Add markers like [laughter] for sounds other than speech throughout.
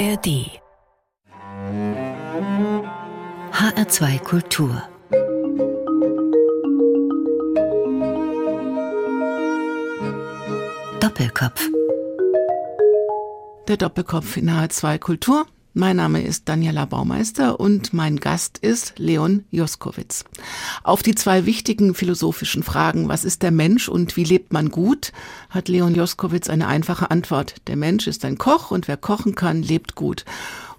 ARD HR2 Kultur. Doppelkopf. Der Doppelkopf in HR2 Kultur mein Name ist Daniela Baumeister und mein Gast ist Leon Joskowitz. Auf die zwei wichtigen philosophischen Fragen, was ist der Mensch und wie lebt man gut, hat Leon Joskowitz eine einfache Antwort. Der Mensch ist ein Koch und wer kochen kann, lebt gut.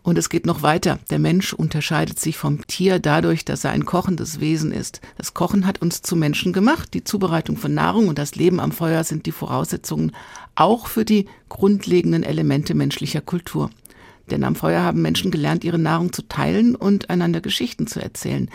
Und es geht noch weiter. Der Mensch unterscheidet sich vom Tier dadurch, dass er ein kochendes Wesen ist. Das Kochen hat uns zu Menschen gemacht. Die Zubereitung von Nahrung und das Leben am Feuer sind die Voraussetzungen auch für die grundlegenden Elemente menschlicher Kultur. Denn am Feuer haben Menschen gelernt, ihre Nahrung zu teilen und einander Geschichten zu erzählen.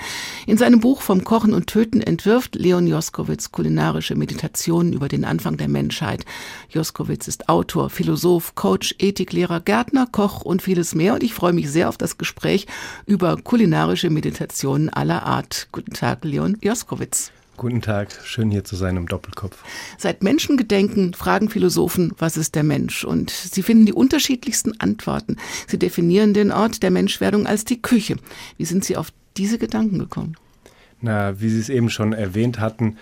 In seinem Buch Vom Kochen und Töten entwirft Leon Joskowitz kulinarische Meditationen über den Anfang der Menschheit. Joskowitz ist Autor, Philosoph, Coach, Ethiklehrer, Gärtner, Koch und vieles mehr. Und ich freue mich sehr auf das Gespräch über kulinarische Meditationen aller Art. Guten Tag, Leon Joskowitz. Guten Tag, schön hier zu sein im Doppelkopf. Seit Menschengedenken fragen Philosophen, was ist der Mensch? Und sie finden die unterschiedlichsten Antworten. Sie definieren den Ort der Menschwerdung als die Küche. Wie sind Sie auf diese Gedanken gekommen? Na, wie Sie es eben schon erwähnt hatten,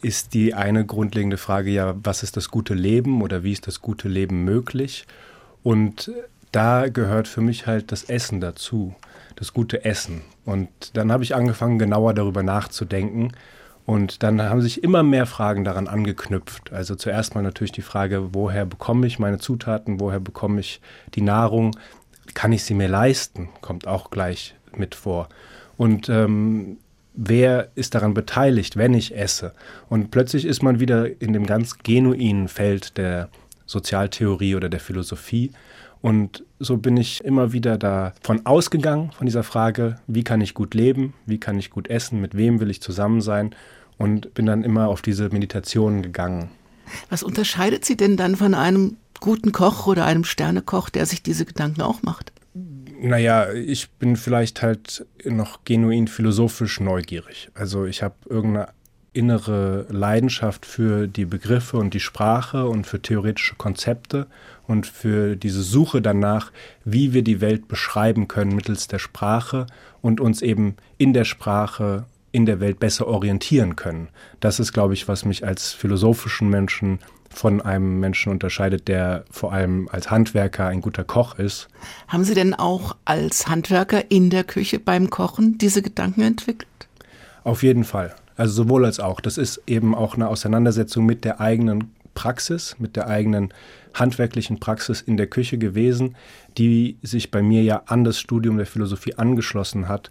ist die eine grundlegende Frage ja, was ist das gute Leben oder wie ist das gute Leben möglich? Und da gehört für mich halt das Essen dazu, das gute Essen. Und dann habe ich angefangen, genauer darüber nachzudenken und dann haben sich immer mehr Fragen daran angeknüpft. Also zuerst mal natürlich die Frage, woher bekomme ich meine Zutaten, woher bekomme ich die Nahrung, kann ich sie mir leisten, kommt auch gleich mit vor. Und ähm, wer ist daran beteiligt, wenn ich esse? Und plötzlich ist man wieder in dem ganz genuinen Feld der Sozialtheorie oder der Philosophie. Und so bin ich immer wieder davon ausgegangen, von dieser Frage, wie kann ich gut leben, wie kann ich gut essen, mit wem will ich zusammen sein und bin dann immer auf diese Meditationen gegangen. Was unterscheidet Sie denn dann von einem guten Koch oder einem Sternekoch, der sich diese Gedanken auch macht? Naja, ich bin vielleicht halt noch genuin philosophisch neugierig. Also ich habe irgendeine innere Leidenschaft für die Begriffe und die Sprache und für theoretische Konzepte und für diese Suche danach, wie wir die Welt beschreiben können mittels der Sprache und uns eben in der Sprache in der Welt besser orientieren können. Das ist, glaube ich, was mich als philosophischen Menschen von einem Menschen unterscheidet, der vor allem als Handwerker ein guter Koch ist. Haben Sie denn auch als Handwerker in der Küche beim Kochen diese Gedanken entwickelt? Auf jeden Fall. Also sowohl als auch. Das ist eben auch eine Auseinandersetzung mit der eigenen Praxis, mit der eigenen handwerklichen Praxis in der Küche gewesen, die sich bei mir ja an das Studium der Philosophie angeschlossen hat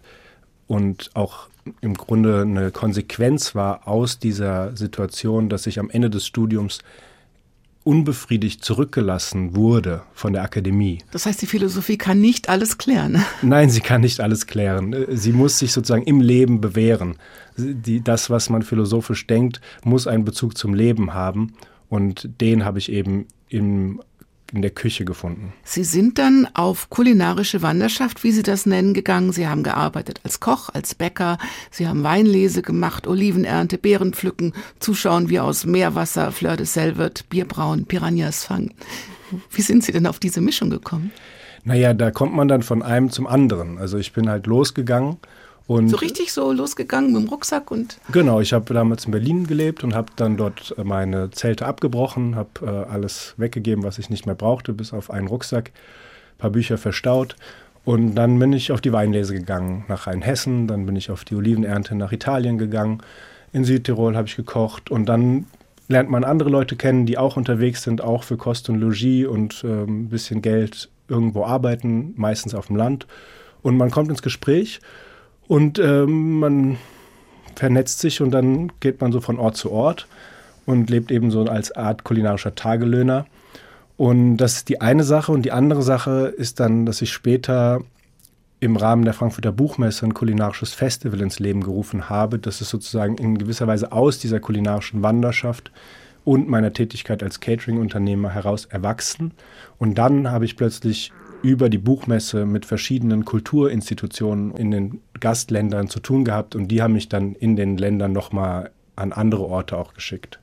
und auch im Grunde eine Konsequenz war aus dieser Situation, dass ich am Ende des Studiums unbefriedigt zurückgelassen wurde von der Akademie. Das heißt, die Philosophie kann nicht alles klären. [laughs] Nein, sie kann nicht alles klären. Sie muss sich sozusagen im Leben bewähren. Die, das, was man philosophisch denkt, muss einen Bezug zum Leben haben. Und den habe ich eben im in der Küche gefunden. Sie sind dann auf kulinarische Wanderschaft, wie Sie das nennen, gegangen. Sie haben gearbeitet als Koch, als Bäcker. Sie haben Weinlese gemacht, Olivenernte, Beeren pflücken, zuschauen, wie aus Meerwasser Fleur de Sel wird, Bierbrauen, Piranhas fangen. Wie sind Sie denn auf diese Mischung gekommen? Naja, da kommt man dann von einem zum anderen. Also ich bin halt losgegangen und so richtig so losgegangen mit dem Rucksack und. Genau, ich habe damals in Berlin gelebt und habe dann dort äh, meine Zelte abgebrochen, habe äh, alles weggegeben, was ich nicht mehr brauchte, bis auf einen Rucksack, ein paar Bücher verstaut. Und dann bin ich auf die Weinlese gegangen nach Rheinhessen, dann bin ich auf die Olivenernte nach Italien gegangen. In Südtirol habe ich gekocht und dann lernt man andere Leute kennen, die auch unterwegs sind, auch für Kost und Logis und äh, ein bisschen Geld irgendwo arbeiten, meistens auf dem Land. Und man kommt ins Gespräch und ähm, man vernetzt sich und dann geht man so von Ort zu Ort und lebt eben so als Art kulinarischer Tagelöhner. Und das ist die eine Sache. Und die andere Sache ist dann, dass ich später im Rahmen der Frankfurter Buchmesse ein kulinarisches Festival ins Leben gerufen habe. Das ist sozusagen in gewisser Weise aus dieser kulinarischen Wanderschaft und meiner Tätigkeit als Catering-Unternehmer heraus erwachsen. Und dann habe ich plötzlich über die Buchmesse mit verschiedenen Kulturinstitutionen in den Gastländern zu tun gehabt und die haben mich dann in den Ländern nochmal an andere Orte auch geschickt.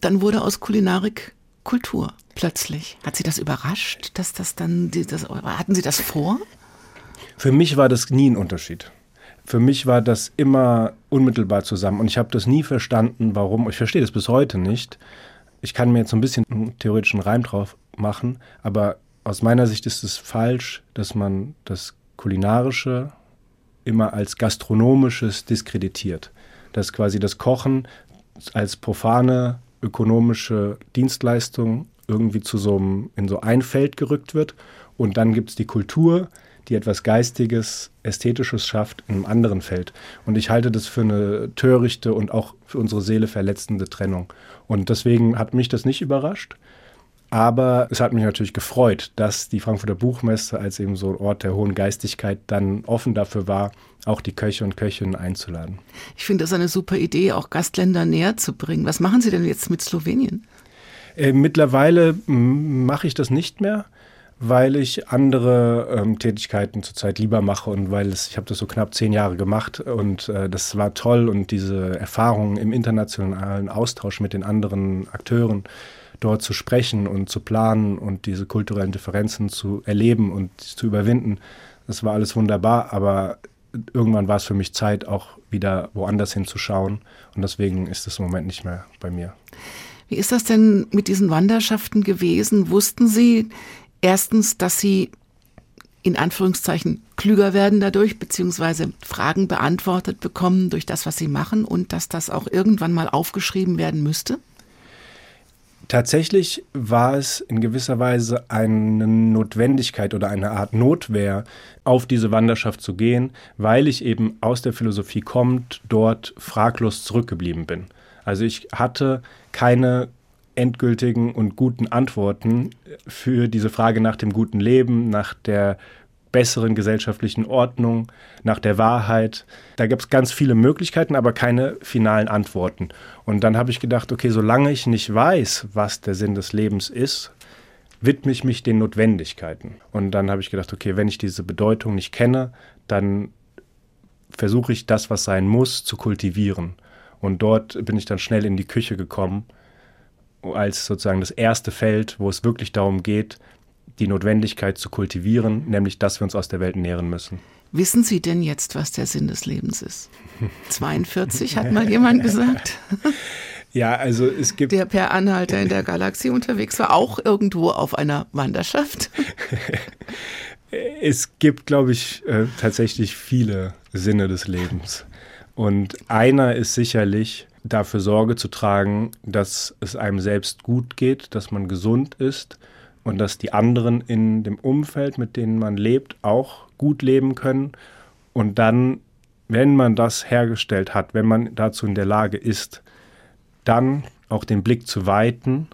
Dann wurde aus Kulinarik Kultur. plötzlich. Hat Sie das überrascht, dass das dann, das, hatten Sie das vor? Für mich war das nie ein Unterschied. Für mich war das immer unmittelbar zusammen und ich habe das nie verstanden, warum. Ich verstehe das bis heute nicht. Ich kann mir jetzt so ein bisschen einen theoretischen Reim drauf machen, aber aus meiner Sicht ist es falsch, dass man das Kulinarische immer als gastronomisches diskreditiert. Dass quasi das Kochen als profane ökonomische Dienstleistung irgendwie zu so einem, in so ein Feld gerückt wird. Und dann gibt es die Kultur, die etwas Geistiges, Ästhetisches schafft in einem anderen Feld. Und ich halte das für eine törichte und auch für unsere Seele verletzende Trennung. Und deswegen hat mich das nicht überrascht. Aber es hat mich natürlich gefreut, dass die Frankfurter Buchmesse als eben so ein Ort der hohen Geistigkeit dann offen dafür war, auch die Köche und Köchinnen einzuladen. Ich finde das eine super Idee, auch Gastländer näher zu bringen. Was machen Sie denn jetzt mit Slowenien? Äh, mittlerweile mache ich das nicht mehr, weil ich andere ähm, Tätigkeiten zurzeit lieber mache und weil es, ich habe das so knapp zehn Jahre gemacht und äh, das war toll und diese Erfahrung im internationalen Austausch mit den anderen Akteuren, dort zu sprechen und zu planen und diese kulturellen Differenzen zu erleben und zu überwinden. Das war alles wunderbar, aber irgendwann war es für mich Zeit, auch wieder woanders hinzuschauen. Und deswegen ist es im Moment nicht mehr bei mir. Wie ist das denn mit diesen Wanderschaften gewesen? Wussten Sie erstens, dass Sie in Anführungszeichen klüger werden dadurch, beziehungsweise Fragen beantwortet bekommen durch das, was Sie machen und dass das auch irgendwann mal aufgeschrieben werden müsste? Tatsächlich war es in gewisser Weise eine Notwendigkeit oder eine Art Notwehr, auf diese Wanderschaft zu gehen, weil ich eben aus der Philosophie kommt, dort fraglos zurückgeblieben bin. Also ich hatte keine endgültigen und guten Antworten für diese Frage nach dem guten Leben, nach der besseren gesellschaftlichen Ordnung, nach der Wahrheit. Da gab es ganz viele Möglichkeiten, aber keine finalen Antworten. Und dann habe ich gedacht, okay, solange ich nicht weiß, was der Sinn des Lebens ist, widme ich mich den Notwendigkeiten. Und dann habe ich gedacht, okay, wenn ich diese Bedeutung nicht kenne, dann versuche ich das, was sein muss, zu kultivieren. Und dort bin ich dann schnell in die Küche gekommen, als sozusagen das erste Feld, wo es wirklich darum geht, die Notwendigkeit zu kultivieren, nämlich dass wir uns aus der Welt nähren müssen. Wissen Sie denn jetzt, was der Sinn des Lebens ist? 42 hat mal jemand gesagt. [laughs] Ja, also es gibt. Der per Anhalter in der Galaxie unterwegs war, auch irgendwo auf einer Wanderschaft. [laughs] es gibt, glaube ich, äh, tatsächlich viele Sinne des Lebens. Und einer ist sicherlich dafür Sorge zu tragen, dass es einem selbst gut geht, dass man gesund ist und dass die anderen in dem Umfeld, mit denen man lebt, auch gut leben können. Und dann, wenn man das hergestellt hat, wenn man dazu in der Lage ist, dann auch den Blick zu weiten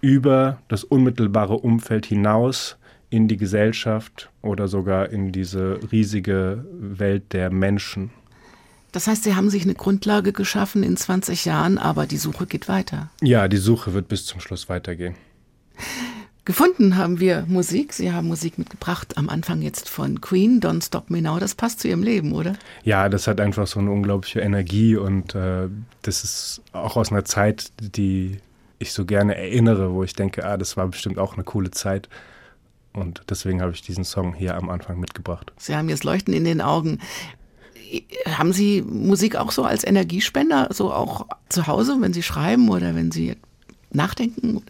über das unmittelbare Umfeld hinaus in die Gesellschaft oder sogar in diese riesige Welt der Menschen. Das heißt, Sie haben sich eine Grundlage geschaffen in 20 Jahren, aber die Suche geht weiter. Ja, die Suche wird bis zum Schluss weitergehen. Gefunden haben wir Musik. Sie haben Musik mitgebracht, am Anfang jetzt von Queen, Don't Stop Me Now. Das passt zu Ihrem Leben, oder? Ja, das hat einfach so eine unglaubliche Energie und äh, das ist auch aus einer Zeit, die ich so gerne erinnere, wo ich denke, ah, das war bestimmt auch eine coole Zeit. Und deswegen habe ich diesen Song hier am Anfang mitgebracht. Sie haben jetzt Leuchten in den Augen. Haben Sie Musik auch so als Energiespender, so auch zu Hause, wenn Sie schreiben oder wenn Sie nachdenken?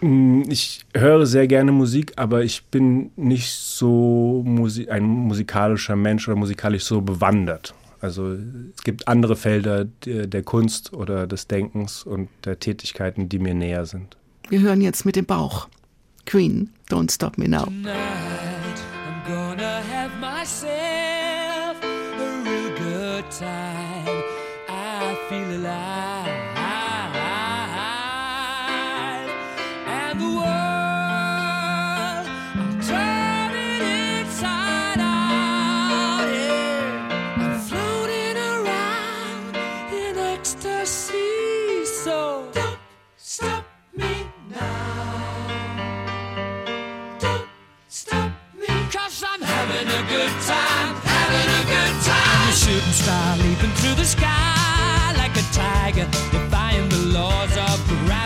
Mm, ich höre sehr gerne Musik, aber ich bin nicht so Musi ein musikalischer Mensch oder musikalisch so bewandert. Also es gibt andere Felder der, Kunst oder des Denkens und der Tätigkeiten, die mir näher sind. Wir hören jetzt mit dem Bauch. Queen, Don't Stop Me Now. time. I feel alive. The sky like a tiger, defying the laws of gravity.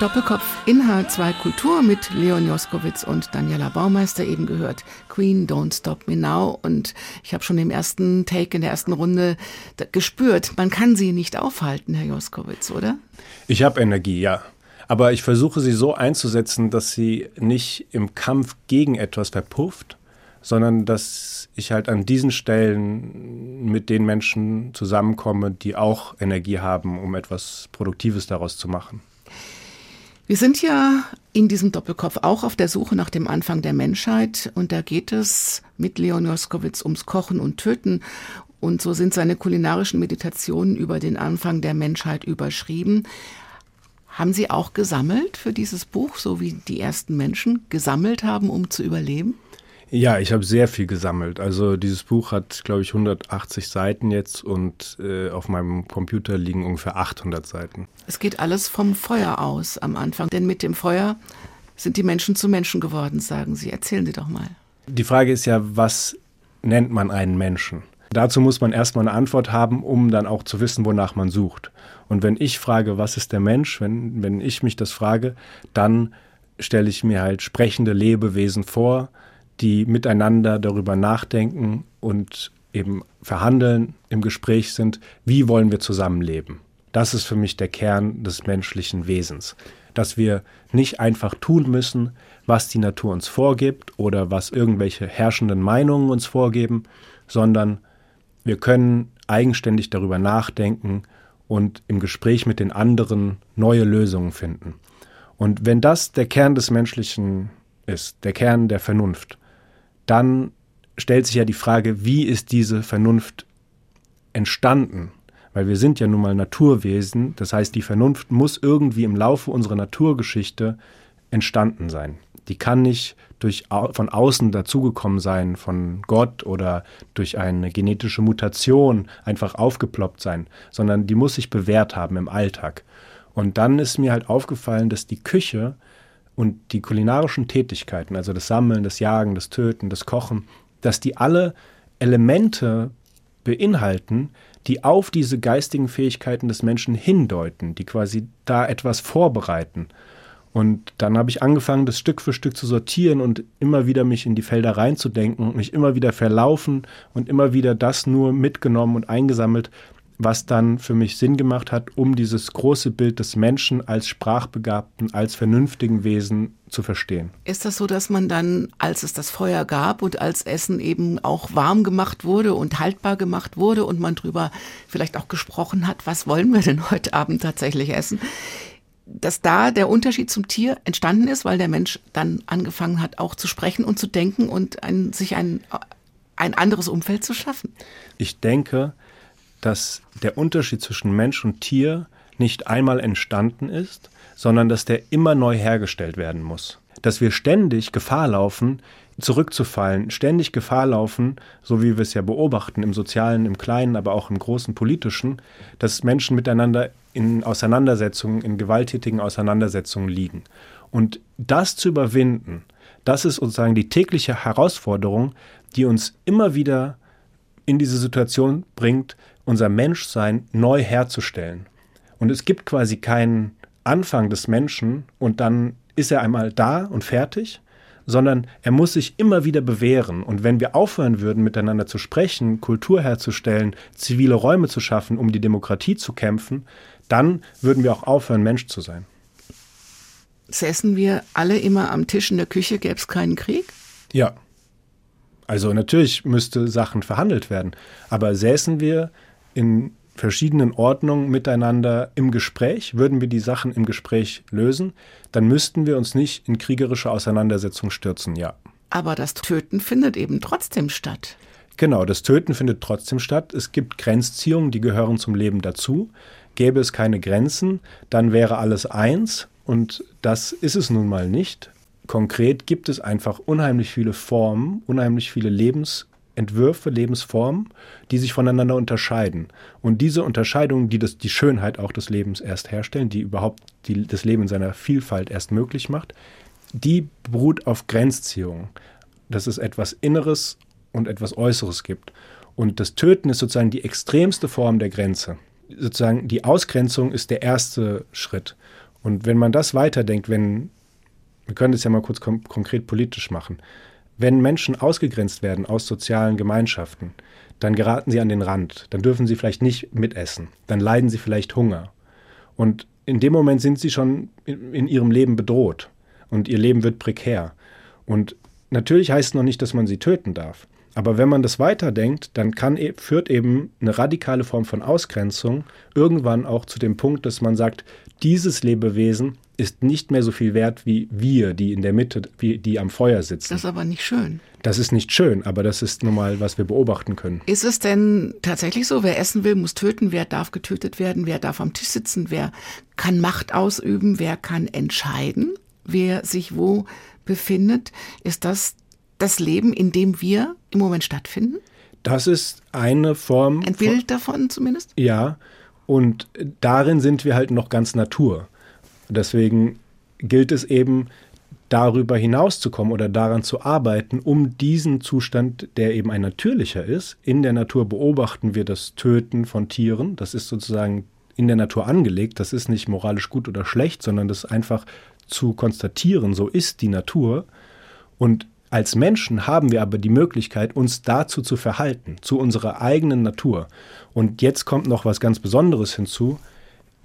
Doppelkopf in H2 Kultur mit Leon Joskowitz und Daniela Baumeister eben gehört. Queen, Don't Stop Me Now. Und ich habe schon im ersten Take, in der ersten Runde gespürt, man kann sie nicht aufhalten, Herr Joskowitz, oder? Ich habe Energie, ja. Aber ich versuche sie so einzusetzen, dass sie nicht im Kampf gegen etwas verpufft, sondern dass ich halt an diesen Stellen mit den Menschen zusammenkomme, die auch Energie haben, um etwas Produktives daraus zu machen. Wir sind ja in diesem Doppelkopf auch auf der Suche nach dem Anfang der Menschheit und da geht es mit Leon Joskowitz ums Kochen und Töten und so sind seine kulinarischen Meditationen über den Anfang der Menschheit überschrieben. Haben Sie auch gesammelt für dieses Buch, so wie die ersten Menschen gesammelt haben, um zu überleben? Ja, ich habe sehr viel gesammelt. Also dieses Buch hat, glaube ich, 180 Seiten jetzt und äh, auf meinem Computer liegen ungefähr 800 Seiten. Es geht alles vom Feuer aus am Anfang, denn mit dem Feuer sind die Menschen zu Menschen geworden, sagen Sie. Erzählen Sie doch mal. Die Frage ist ja, was nennt man einen Menschen? Dazu muss man erstmal eine Antwort haben, um dann auch zu wissen, wonach man sucht. Und wenn ich frage, was ist der Mensch, wenn, wenn ich mich das frage, dann stelle ich mir halt sprechende Lebewesen vor, die miteinander darüber nachdenken und eben verhandeln, im Gespräch sind, wie wollen wir zusammenleben. Das ist für mich der Kern des menschlichen Wesens. Dass wir nicht einfach tun müssen, was die Natur uns vorgibt oder was irgendwelche herrschenden Meinungen uns vorgeben, sondern wir können eigenständig darüber nachdenken und im Gespräch mit den anderen neue Lösungen finden. Und wenn das der Kern des Menschlichen ist, der Kern der Vernunft, dann stellt sich ja die Frage, wie ist diese Vernunft entstanden? Weil wir sind ja nun mal Naturwesen, das heißt, die Vernunft muss irgendwie im Laufe unserer Naturgeschichte entstanden sein. Die kann nicht durch, von außen dazugekommen sein, von Gott oder durch eine genetische Mutation einfach aufgeploppt sein, sondern die muss sich bewährt haben im Alltag. Und dann ist mir halt aufgefallen, dass die Küche und die kulinarischen Tätigkeiten, also das Sammeln, das Jagen, das Töten, das Kochen, dass die alle Elemente beinhalten, die auf diese geistigen Fähigkeiten des Menschen hindeuten, die quasi da etwas vorbereiten. Und dann habe ich angefangen, das Stück für Stück zu sortieren und immer wieder mich in die Felder reinzudenken und mich immer wieder verlaufen und immer wieder das nur mitgenommen und eingesammelt, was dann für mich Sinn gemacht hat, um dieses große Bild des Menschen als sprachbegabten, als vernünftigen Wesen zu verstehen. Ist das so, dass man dann, als es das Feuer gab und als Essen eben auch warm gemacht wurde und haltbar gemacht wurde und man drüber vielleicht auch gesprochen hat, was wollen wir denn heute Abend tatsächlich essen, dass da der Unterschied zum Tier entstanden ist, weil der Mensch dann angefangen hat, auch zu sprechen und zu denken und ein, sich ein, ein anderes Umfeld zu schaffen? Ich denke, dass der Unterschied zwischen Mensch und Tier nicht einmal entstanden ist, sondern dass der immer neu hergestellt werden muss. Dass wir ständig Gefahr laufen, zurückzufallen, ständig Gefahr laufen, so wie wir es ja beobachten im sozialen, im kleinen, aber auch im großen politischen, dass Menschen miteinander in Auseinandersetzungen, in gewalttätigen Auseinandersetzungen liegen. Und das zu überwinden, das ist sozusagen die tägliche Herausforderung, die uns immer wieder in diese Situation bringt, unser Menschsein neu herzustellen. Und es gibt quasi keinen Anfang des Menschen und dann ist er einmal da und fertig, sondern er muss sich immer wieder bewähren. Und wenn wir aufhören würden, miteinander zu sprechen, Kultur herzustellen, zivile Räume zu schaffen, um die Demokratie zu kämpfen, dann würden wir auch aufhören, Mensch zu sein. Säßen wir alle immer am Tisch in der Küche, gäbe es keinen Krieg? Ja. Also natürlich müsste Sachen verhandelt werden, aber säßen wir in verschiedenen Ordnungen miteinander im Gespräch, würden wir die Sachen im Gespräch lösen, dann müssten wir uns nicht in kriegerische Auseinandersetzungen stürzen, ja. Aber das Töten findet eben trotzdem statt. Genau, das Töten findet trotzdem statt. Es gibt Grenzziehungen, die gehören zum Leben dazu. Gäbe es keine Grenzen, dann wäre alles eins und das ist es nun mal nicht. Konkret gibt es einfach unheimlich viele Formen, unheimlich viele Lebensentwürfe, Lebensformen, die sich voneinander unterscheiden. Und diese Unterscheidungen, die das, die Schönheit auch des Lebens erst herstellen, die überhaupt die, das Leben in seiner Vielfalt erst möglich macht, die beruht auf Grenzziehungen. Dass es etwas Inneres und etwas Äußeres gibt. Und das Töten ist sozusagen die extremste Form der Grenze. Sozusagen die Ausgrenzung ist der erste Schritt. Und wenn man das weiterdenkt, wenn, wir können das ja mal kurz kom konkret politisch machen, wenn Menschen ausgegrenzt werden aus sozialen Gemeinschaften, dann geraten sie an den Rand, dann dürfen sie vielleicht nicht mitessen, dann leiden sie vielleicht Hunger. Und in dem Moment sind sie schon in, ihrem Leben bedroht und ihr Leben wird prekär. Und natürlich heißt es noch nicht, dass man sie töten darf. Aber wenn man das weiterdenkt, dann kann, e, führt eben eine radikale Form von Ausgrenzung irgendwann auch zu dem Punkt, dass man sagt, dieses Lebewesen ist nicht mehr so viel wert wie wir, die in der Mitte, die am Feuer sitzen. Das ist aber nicht schön. Das ist nicht schön, aber das ist nun mal, was wir beobachten können. Ist es denn tatsächlich so, wer essen will, muss töten, wer darf getötet werden, wer darf am Tisch sitzen, wer kann Macht ausüben, wer kann entscheiden, wer sich wo befindet? Ist das das Leben, in dem wir im Moment stattfinden? Das ist eine Form. Ein Bild davon zumindest? Ja, und darin sind wir halt noch ganz Natur. Deswegen gilt es eben, darüber hinauszukommen oder daran zu arbeiten, um diesen Zustand, der eben ein natürlicher ist. In der Natur beobachten wir das Töten von Tieren. Das ist sozusagen in der Natur angelegt. Das ist nicht moralisch gut oder schlecht, sondern das ist einfach zu konstatieren. So ist die Natur. Und als Menschen haben wir aber die Möglichkeit, uns dazu zu verhalten, zu unserer eigenen Natur. Und jetzt kommt noch was ganz Besonderes hinzu.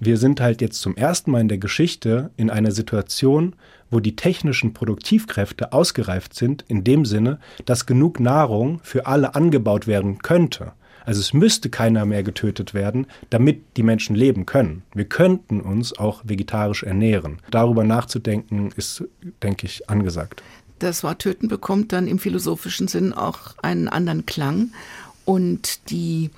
Wir sind halt jetzt zum ersten Mal in der Geschichte in einer Situation, wo die technischen Produktivkräfte ausgereift sind, in dem Sinne, dass genug Nahrung für alle angebaut werden könnte. Also es müsste keiner mehr getötet werden, damit die Menschen leben können. Wir könnten uns auch vegetarisch ernähren. Darüber nachzudenken ist, denke ich, angesagt. Das Wort töten bekommt dann im philosophischen Sinn auch einen anderen Klang und die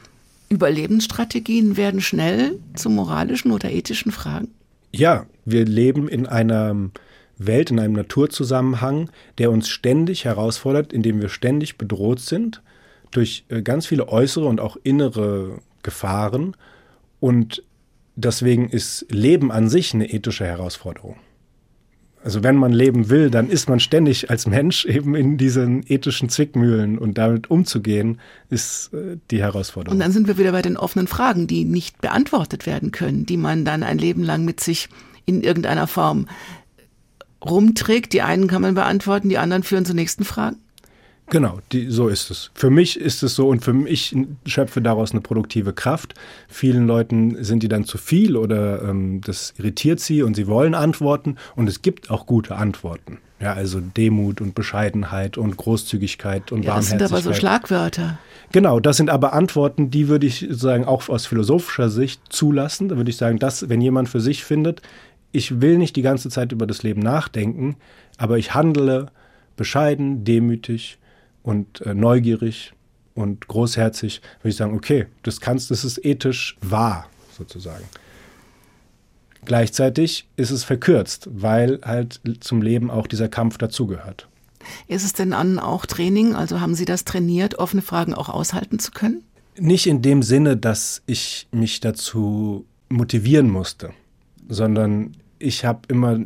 Überlebensstrategien werden schnell zu moralischen oder ethischen Fragen. Ja, wir leben in einer Welt, in einem Naturzusammenhang, der uns ständig herausfordert, indem wir ständig bedroht sind durch äh, ganz viele äußere und auch innere Gefahren. Und deswegen ist Leben an sich eine ethische Herausforderung. Also wenn man leben will, dann ist man ständig als Mensch [laughs] eben in diesen ethischen Zwickmühlen und damit umzugehen, ist äh, die Herausforderung. Und dann sind wir wieder bei den offenen Fragen, die nicht beantwortet werden können, die man dann ein Leben lang mit sich in irgendeiner Form rumträgt. Die einen kann man beantworten, die anderen führen zur nächsten Frage. Genau, die, so ist es. Für mich ist es so und für mich schöpfe daraus eine produktive Kraft. Vielen Leuten sind die dann zu viel oder ähm, das irritiert sie und sie wollen Antworten und es gibt auch gute Antworten. Ja, also Demut und Bescheidenheit und Großzügigkeit und Ja, das sind Barmherzigkeit. aber so Schlagwörter. Genau, das sind aber Antworten, die würde ich sagen, auch aus philosophischer Sicht zulassen. Da würde ich sagen, dass, wenn jemand für sich findet, ich will nicht die ganze Zeit über das Leben nachdenken, aber ich handle bescheiden, demütig und äh, neugierig und großherzig, würde ich sagen, okay, das kannst, das ist ethisch wahr, sozusagen. Gleichzeitig ist es verkürzt, weil halt zum Leben auch dieser Kampf dazugehört. Ist es denn an auch Training? Also haben Sie das trainiert, offene Fragen auch aushalten zu können? Nicht in dem Sinne, dass ich mich dazu motivieren musste, sondern ich habe immer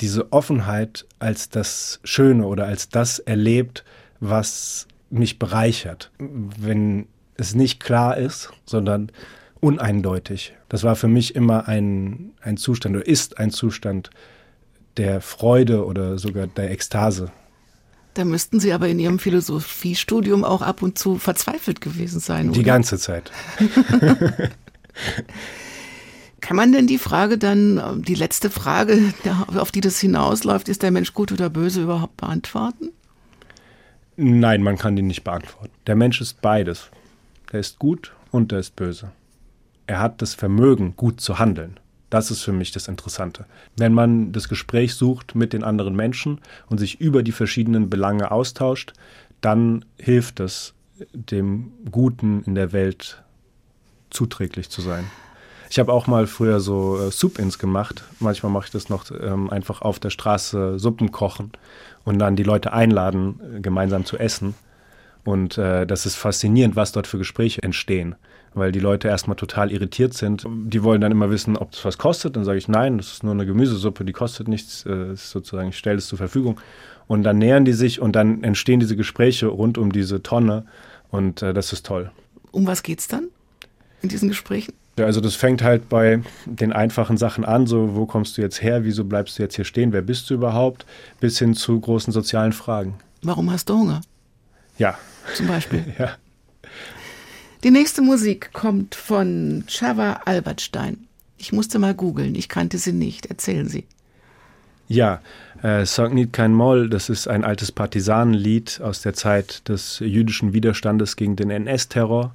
diese Offenheit als das Schöne oder als das erlebt, was mich bereichert. Wenn es nicht klar ist, sondern uneindeutig. Das war für mich immer ein, ein Zustand oder ist ein Zustand der Freude oder sogar der Ekstase. Da müssten Sie aber in Ihrem Philosophiestudium auch ab und zu verzweifelt gewesen sein. Die oder? ganze Zeit. [laughs] [laughs] Kann man denn die Frage dann, die letzte Frage, [laughs] auf die das hinausläuft, ist der Mensch gut oder böse überhaupt beantworten? Nein, man kann die nicht beantworten. Der Mensch ist beides. Der ist gut und der ist böse. Er hat das Vermögen, gut zu handeln. Das ist für mich das Interessante. Wenn man das Gespräch sucht mit den anderen Menschen und sich über die verschiedenen Belange austauscht, dann hilft es, dem Guten in der Welt zuträglich zu sein. Ich habe auch mal früher so äh, Soup-Ins gemacht. Manchmal mache ich das noch ähm, einfach auf der Straße Suppen kochen und dann die Leute einladen, äh, gemeinsam zu essen. Und äh, das ist faszinierend, was dort für Gespräche entstehen. Weil die Leute erstmal total irritiert sind. Die wollen dann immer wissen, ob das was kostet. Dann sage ich, nein, das ist nur eine Gemüsesuppe, die kostet nichts. Äh, sozusagen, ich stelle es zur Verfügung. Und dann nähern die sich und dann entstehen diese Gespräche rund um diese Tonne. Und äh, das ist toll. Um was geht's dann in diesen Gesprächen? Also das fängt halt bei den einfachen Sachen an, so wo kommst du jetzt her, wieso bleibst du jetzt hier stehen, wer bist du überhaupt, bis hin zu großen sozialen Fragen. Warum hast du Hunger? Ja, Zum Beispiel. [laughs] ja. Die nächste Musik kommt von Chava Albertstein. Ich musste mal googeln, ich kannte sie nicht. Erzählen Sie. Ja, äh, Song Niet Kein Moll, das ist ein altes Partisanenlied aus der Zeit des jüdischen Widerstandes gegen den NS-Terror.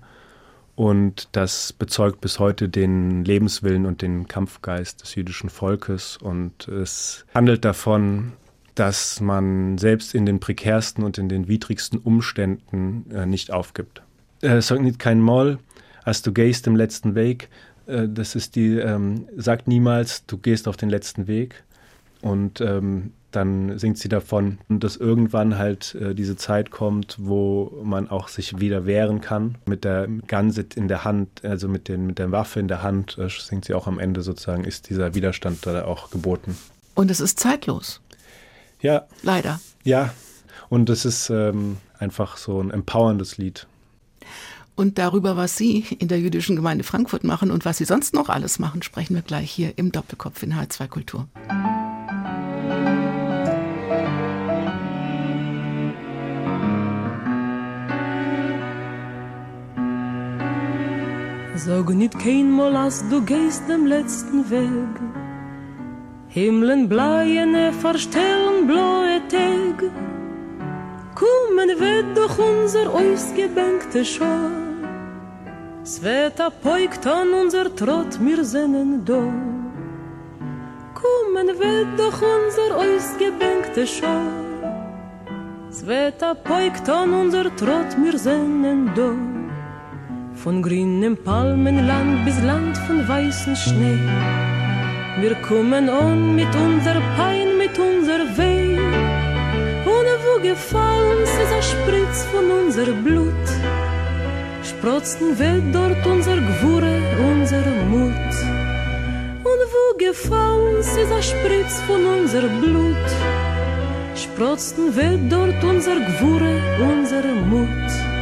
Und das bezeugt bis heute den Lebenswillen und den Kampfgeist des jüdischen Volkes. Und es handelt davon, dass man selbst in den prekärsten und in den widrigsten Umständen äh, nicht aufgibt. Äh, Niet Kein Moll, als du gehst im letzten Weg, äh, das ist die, ähm, sag niemals, du gehst auf den letzten Weg. Und ähm, dann singt sie davon, dass irgendwann halt äh, diese Zeit kommt, wo man auch sich wieder wehren kann. Mit der Gansit in der Hand, also mit, den, mit der Waffe in der Hand, äh, singt sie auch am Ende sozusagen, ist dieser Widerstand da auch geboten. Und es ist zeitlos. Ja, Leider. ja. Und es ist ähm, einfach so ein empowerndes Lied. Und darüber, was Sie in der jüdischen Gemeinde Frankfurt machen und was Sie sonst noch alles machen, sprechen wir gleich hier im Doppelkopf in H2 Kultur. Sag nicht keinmal, als du gehst dem letzten Weg. Himmeln bleiene verstellen blaue Tag. Kommen wird doch unser ausgebänkte Schau. Sveta pojkt an unser Trott, mir sinnen do. Kommen wird doch unser ausgebänkte Schau. Sveta pojkt an unser Trott, mir sinnen do. Von grünem Palmenland bis Land von weißem Schnee. Wir kommen an mit unser Pein, mit unser Weh. Ohne wo gefallen ist ein Spritz von unser Blut. Sprotzen wird dort unser Gwure, unser Mut. Und wo gefallen, ist ein Spritz von unser Blut. Sprotzten wird dort unser Gwure, unsere Mut.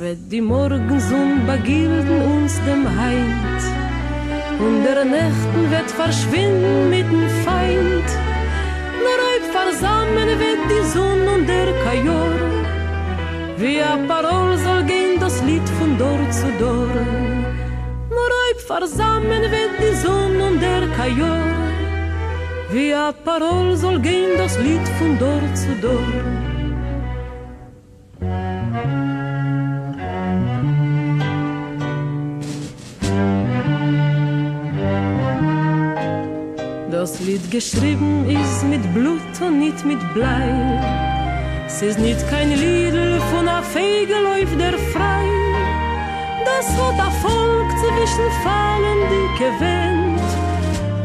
Wird die Morgensonn begilden uns dem Heint. Und der Nächten wird verschwinden mit dem Feind. Nur halb versammeln wird die Sonne und der Kajor. Wie a Parol soll gehen das Lied von Dor zu Dor. Nur halb versammeln wird die Sonne und der Kajor. Wie a Parol soll gehen das Lied von Dor zu Dor. Das Lied geschrieben ist mit Blut und nicht mit Blei. Es ist nicht kein Liedl von a Fege läuft der frei. Das hat Volk zwischen Fallen dicke.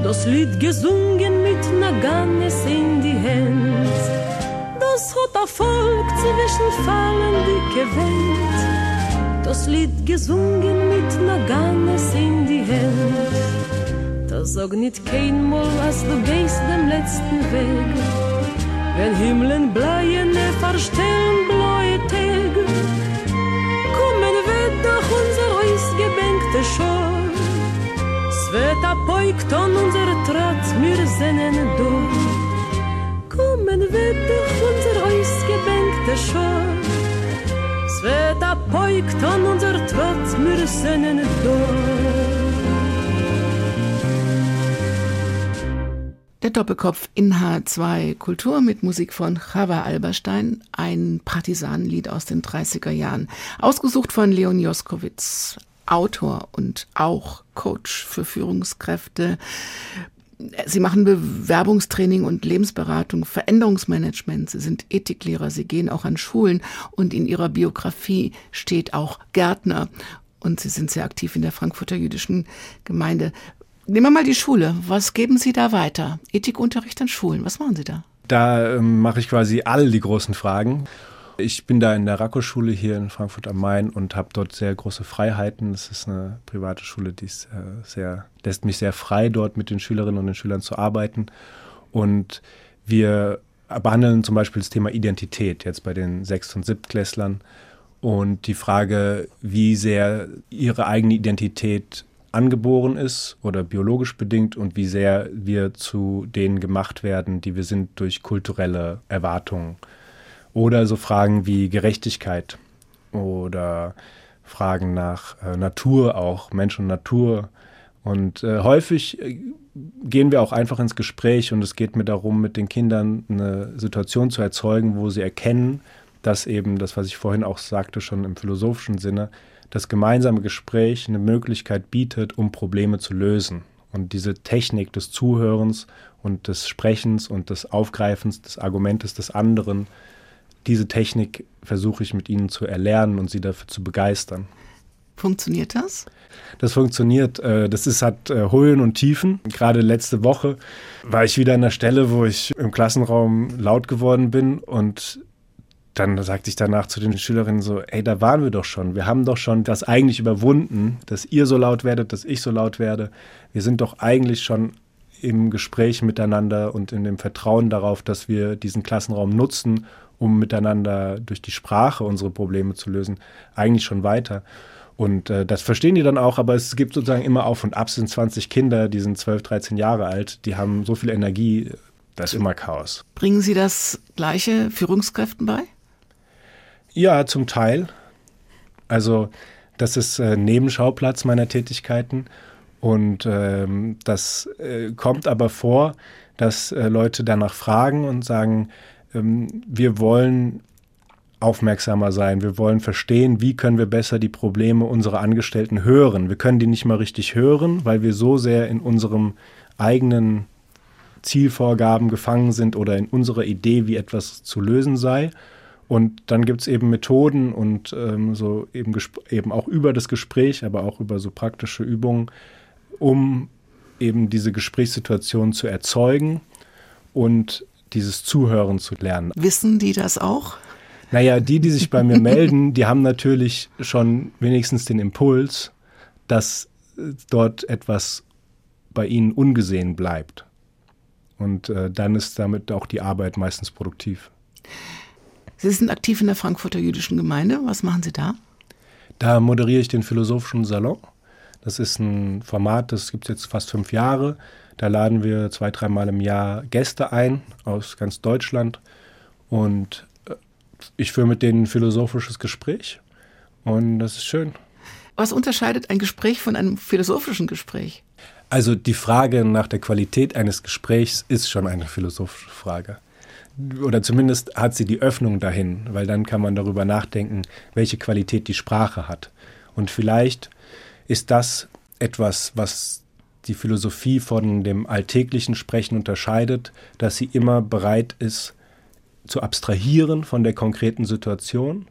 Das Lied gesungen mit Naganes in die Hand. Das hat Volk zwischen Fallen dicke. Das Lied gesungen mit Naganes in die Hand. Sag nicht kein Mal, als du gehst dem letzten Weg. Wenn Himmeln bleiene verstellen blaue Tage, kommen wir doch unser Haus gebänkte Schor. Wird abbeugt an unser Trat, wir sennen durch. Kommen wir doch unser Haus gebänkte Schor. Wird abbeugt an unser Trat, wir sennen durch. Der Doppelkopf in H2 Kultur mit Musik von Chava Alberstein, ein Partisanenlied aus den 30er Jahren. Ausgesucht von Leon Joskowitz, Autor und auch Coach für Führungskräfte. Sie machen Bewerbungstraining und Lebensberatung, Veränderungsmanagement. Sie sind Ethiklehrer. Sie gehen auch an Schulen und in ihrer Biografie steht auch Gärtner. Und Sie sind sehr aktiv in der Frankfurter jüdischen Gemeinde. Nehmen wir mal die Schule. Was geben Sie da weiter? Ethikunterricht an Schulen. Was machen Sie da? Da ähm, mache ich quasi all die großen Fragen. Ich bin da in der Racco-Schule hier in Frankfurt am Main und habe dort sehr große Freiheiten. Das ist eine private Schule, die ist, äh, sehr, lässt mich sehr frei, dort mit den Schülerinnen und den Schülern zu arbeiten. Und wir behandeln zum Beispiel das Thema Identität jetzt bei den Sechst- und Siebtklässlern und die Frage, wie sehr ihre eigene Identität angeboren ist oder biologisch bedingt und wie sehr wir zu denen gemacht werden, die wir sind durch kulturelle Erwartungen. Oder so Fragen wie Gerechtigkeit oder Fragen nach äh, Natur auch, Mensch und Natur. Und äh, häufig äh, gehen wir auch einfach ins Gespräch und es geht mir darum, mit den Kindern eine Situation zu erzeugen, wo sie erkennen, dass eben das, was ich vorhin auch sagte, schon im philosophischen Sinne, das gemeinsame Gespräch eine Möglichkeit bietet, um Probleme zu lösen. Und diese Technik des Zuhörens und des Sprechens und des Aufgreifens des Argumentes des anderen, diese Technik versuche ich mit ihnen zu erlernen und sie dafür zu begeistern. Funktioniert das? Das funktioniert. äh, Das ist, hat äh, Höhen und Tiefen. Gerade letzte Woche war ich wieder an der Stelle, wo ich im Klassenraum laut geworden bin und dann sagte ich danach zu den Schülerinnen so, ey, da waren wir doch schon. Wir haben doch schon das eigentlich überwunden, dass ihr so laut werdet, dass ich so laut werde. Wir sind doch eigentlich schon im Gespräch miteinander und in dem Vertrauen darauf, dass wir diesen Klassenraum nutzen, um miteinander durch die Sprache unsere Probleme zu lösen, eigentlich schon weiter. Und äh, das verstehen die dann auch, aber es gibt sozusagen immer Auf und Ab. Sind 20 Kinder, die sind 12, 13 Jahre alt, die haben so viel Energie, da ist immer Chaos. Bringen Sie das Gleiche Führungskräften bei? Ja, zum Teil. Also das ist äh, Nebenschauplatz meiner Tätigkeiten und ähm, das äh, kommt aber vor, dass äh, Leute danach fragen und sagen, ähm, wir wollen aufmerksamer sein, wir wollen verstehen, wie können wir besser die Probleme unserer Angestellten hören. Wir können die nicht mal richtig hören, weil wir so sehr in unserem eigenen Zielvorgaben gefangen sind oder in unserer Idee, wie etwas zu lösen sei. Und dann gibt es eben Methoden und ähm, so eben, eben auch über das Gespräch, aber auch über so praktische Übungen, um eben diese Gesprächssituation zu erzeugen und dieses Zuhören zu lernen. Wissen die das auch? Naja, die, die sich bei mir [laughs] melden, die haben natürlich schon wenigstens den Impuls, dass äh, dort etwas bei ihnen ungesehen bleibt. Und äh, dann ist damit auch die Arbeit meistens produktiv. Sie sind aktiv in der Frankfurter jüdischen Gemeinde. Was machen Sie da? Da moderiere ich den Philosophischen Salon. Das ist ein Format, das gibt es jetzt fast fünf Jahre. Da laden wir zwei, dreimal im Jahr Gäste ein aus ganz Deutschland. Und äh, ich führe mit denen ein philosophisches Gespräch. Und das ist schön. Was unterscheidet ein Gespräch von einem philosophischen Gespräch? Also die Frage nach der Qualität eines Gesprächs ist schon eine philosophische Frage. Oder zumindest hat sie die Öffnung dahin, weil dann kann man darüber nachdenken, welche Qualität die Sprache hat. Und vielleicht ist das etwas, was die Philosophie von dem alltäglichen Sprechen unterscheidet, dass sie immer bereit ist zu abstrahieren von der konkreten Situation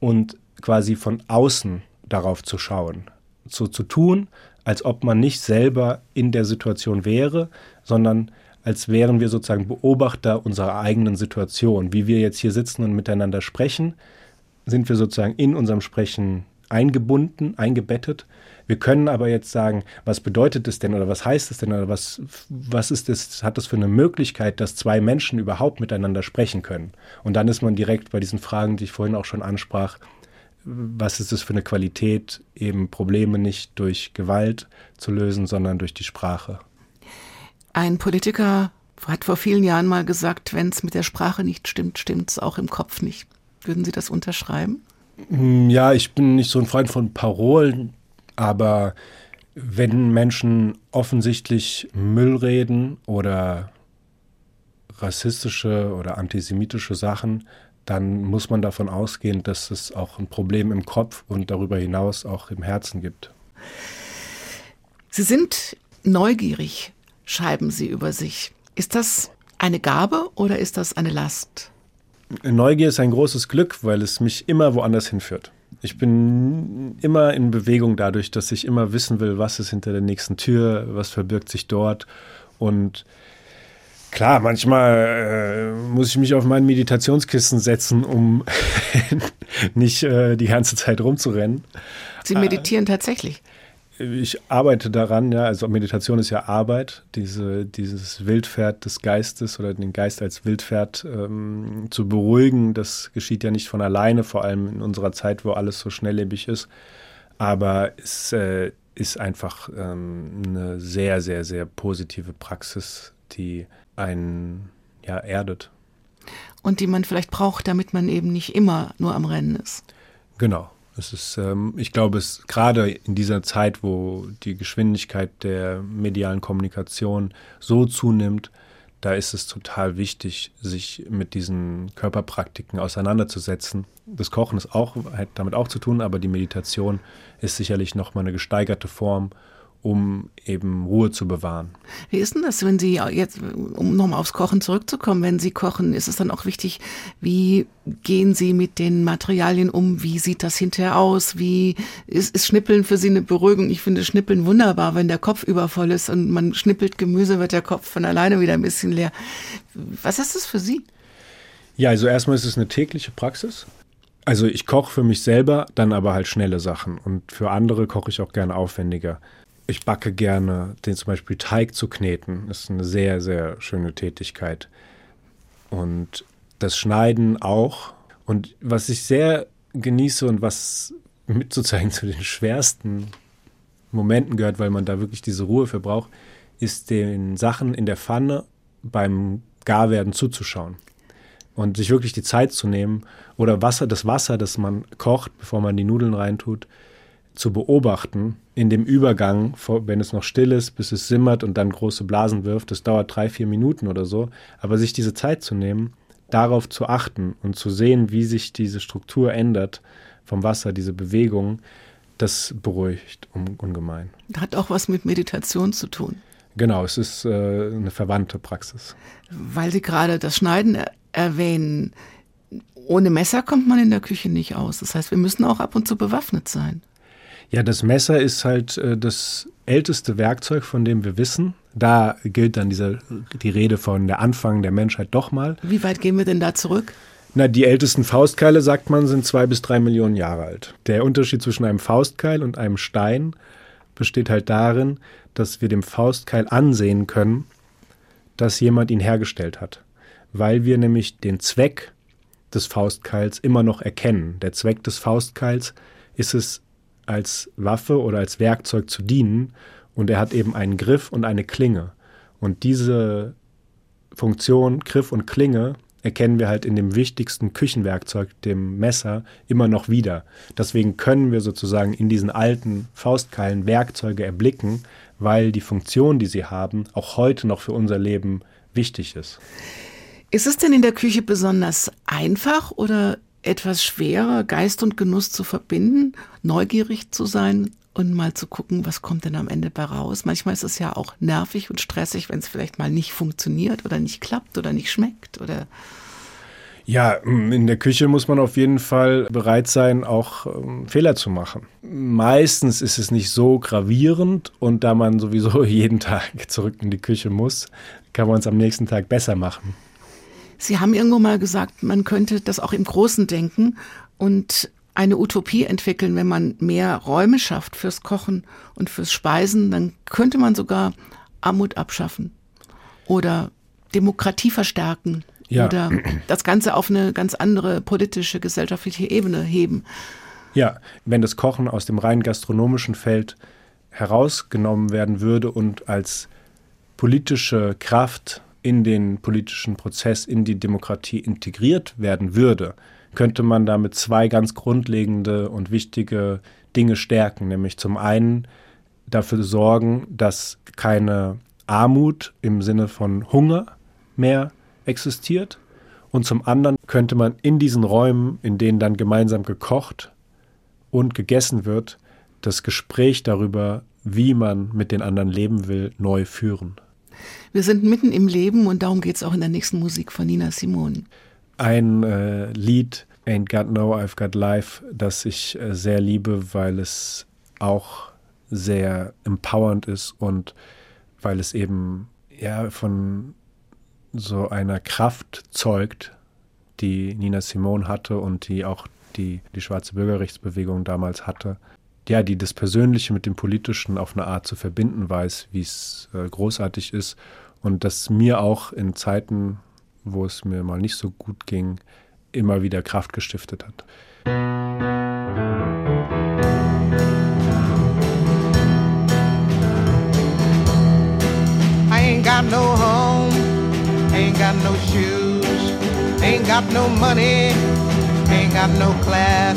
und quasi von außen darauf zu schauen. So zu tun, als ob man nicht selber in der Situation wäre, sondern als wären wir sozusagen Beobachter unserer eigenen Situation. Wie wir jetzt hier sitzen und miteinander sprechen, sind wir sozusagen in unserem Sprechen eingebunden, eingebettet. Wir können aber jetzt sagen, was bedeutet es denn oder was heißt es denn oder was, was ist es, hat das für eine Möglichkeit, dass zwei Menschen überhaupt miteinander sprechen können? Und dann ist man direkt bei diesen Fragen, die ich vorhin auch schon ansprach, was ist es für eine Qualität, eben Probleme nicht durch Gewalt zu lösen, sondern durch die Sprache. Ein Politiker hat vor vielen Jahren mal gesagt, wenn es mit der Sprache nicht stimmt, stimmt es auch im Kopf nicht. Würden Sie das unterschreiben? Hm, Ja, ich bin nicht so ein Freund von Parolen, aber wenn Menschen offensichtlich Müll reden oder rassistische oder antisemitische Sachen, dann muss man davon ausgehen, dass es auch ein Problem im Kopf und darüber hinaus auch im Herzen gibt. Sie sind neugierig, schreiben Sie über sich. Ist das eine Gabe oder ist das eine Last? Neugier ist ein großes Glück, weil es mich immer woanders hinführt. Ich bin immer in Bewegung dadurch, dass ich immer wissen will, was ist hinter der nächsten Tür, was verbirgt sich dort. Und klar, manchmal äh, muss ich mich auf mein Meditationskissen setzen, um [laughs] nicht äh, die ganze Zeit rumzurennen. Sie meditieren tatsächlich. Ich arbeite daran, ja, also Meditation ist ja Arbeit, diese, dieses Wildpferd des Geistes oder den Geist als Wildpferd ähm, zu beruhigen, das geschieht ja nicht von alleine, vor allem in unserer Zeit, wo alles so schnelllebig ist. Aber es äh, ist einfach ähm, eine sehr, sehr, sehr positive Praxis, die einen ja, erdet. Und die man vielleicht braucht, damit man eben nicht immer nur am Rennen ist. Genau. Es ist, ähm, ich glaube, es gerade in dieser Zeit, wo die Geschwindigkeit der medialen Kommunikation so zunimmt, da ist es total wichtig, sich mit diesen Körperpraktiken auseinanderzusetzen. Das Kochen ist auch, hat damit auch zu tun, aber die Meditation ist sicherlich nochmal eine gesteigerte Form, um eben Ruhe zu bewahren. Wie ist denn das, wenn Sie jetzt, um nochmal aufs Kochen zurückzukommen, wenn Sie kochen, ist es dann auch wichtig, wie gehen Sie mit den Materialien um? Wie sieht das hinterher aus? Wie ist, ist Schnippeln für Sie eine Beruhigung? Ich finde Schnippeln wunderbar, wenn der Kopf übervoll ist und man schnippelt Gemüse, wird der Kopf von alleine wieder ein bisschen leer. Was ist das für Sie? Ja, also erstmal ist es eine tägliche Praxis. Also ich koche für mich selber, dann aber halt schnelle Sachen. Und für andere koche ich auch gerne aufwendiger. Ich backe gerne, den zum Beispiel Teig zu kneten. Ist eine sehr, sehr schöne Tätigkeit. Und das Schneiden auch. Und was ich sehr genieße und was mit sozusagen zu den schwersten Momenten gehört, weil man da wirklich diese Ruhe für braucht, ist den Sachen in der Pfanne beim Garwerden zuzuschauen und sich wirklich die Zeit zu nehmen oder Wasser, das Wasser, das man kocht, bevor man die Nudeln reintut, zu beobachten in dem Übergang, wenn es noch still ist, bis es simmert und dann große Blasen wirft. Das dauert drei, vier Minuten oder so. Aber sich diese Zeit zu nehmen, darauf zu achten und zu sehen, wie sich diese Struktur ändert vom Wasser, diese Bewegung, das beruhigt un ungemein. Hat auch was mit Meditation zu tun. Genau, es ist äh, eine verwandte Praxis. Weil Sie gerade das Schneiden er erwähnen. Ohne Messer kommt man in der Küche nicht aus. Das heißt, wir müssen auch ab und zu bewaffnet sein. Ja, das Messer ist halt äh, das älteste Werkzeug, von dem wir wissen. Da gilt dann dieser, die Rede von der Anfang der Menschheit doch mal. Wie weit gehen wir denn da zurück? Na, die ältesten Faustkeile, sagt man, sind zwei bis drei Millionen Jahre alt. Der Unterschied zwischen einem Faustkeil und einem Stein besteht halt darin, dass wir dem Faustkeil ansehen können, dass jemand ihn hergestellt hat, weil wir nämlich den Zweck des Faustkeils immer noch erkennen. Der Zweck des Faustkeils ist es, als Waffe oder als Werkzeug zu dienen und er hat eben einen Griff und eine Klinge. Und diese Funktion Griff und Klinge erkennen wir halt in dem wichtigsten Küchenwerkzeug, dem Messer, immer noch wieder. Deswegen können wir sozusagen in diesen alten Faustkeilen Werkzeuge erblicken, weil die Funktion, die sie haben, auch heute noch für unser Leben wichtig ist. Ist es denn in der Küche besonders einfach oder etwas schwerer, Geist und Genuss zu verbinden, neugierig zu sein und mal zu gucken, was kommt denn am Ende bei raus? Manchmal ist es ja auch nervig und stressig, wenn es vielleicht mal nicht funktioniert oder nicht klappt oder nicht schmeckt oder Ja, in der Küche muss man auf jeden Fall bereit sein, auch ähm, Fehler zu machen. Meistens ist es nicht so gravierend und da man sowieso [laughs] jeden Tag zurück in die Küche muss, kann man es am nächsten Tag besser machen. Sie haben irgendwo mal gesagt, man könnte das auch im Großen denken und eine Utopie entwickeln, wenn man mehr Räume schafft fürs Kochen und fürs Speisen, dann könnte man sogar Armut abschaffen oder Demokratie verstärken Ja. oder das Ganze auf eine ganz andere politische, gesellschaftliche Ebene heben. Ja, wenn das Kochen aus dem rein gastronomischen Feld herausgenommen werden würde und als politische Kraft in den politischen Prozess, in die Demokratie integriert werden würde, könnte man damit zwei ganz grundlegende und wichtige Dinge stärken, nämlich zum einen dafür sorgen, dass keine Armut im Sinne von Hunger mehr existiert und zum anderen könnte man in diesen Räumen, in denen dann gemeinsam gekocht und gegessen wird, das Gespräch darüber, wie man mit den anderen leben will, neu führen. Wir sind mitten im Leben und darum geht es auch in der nächsten Musik von Nina Simone. Ein äh, Lied, Ain't Got No, I've Got Life, das ich äh, sehr liebe, weil es auch sehr empowernd ist und weil es eben ja von so einer Kraft zeugt, die Nina Simone hatte und die auch die, die schwarze Bürgerrechtsbewegung damals hatte. Ja, die das Persönliche mit dem Politischen auf eine Art zu verbinden weiß, wie es äh, großartig ist und das mir auch in Zeiten, wo es mir mal nicht so gut ging, immer wieder Kraft gestiftet hat. I ain't got no home, ain't got no shoes, ain't got no money, ain't got no class,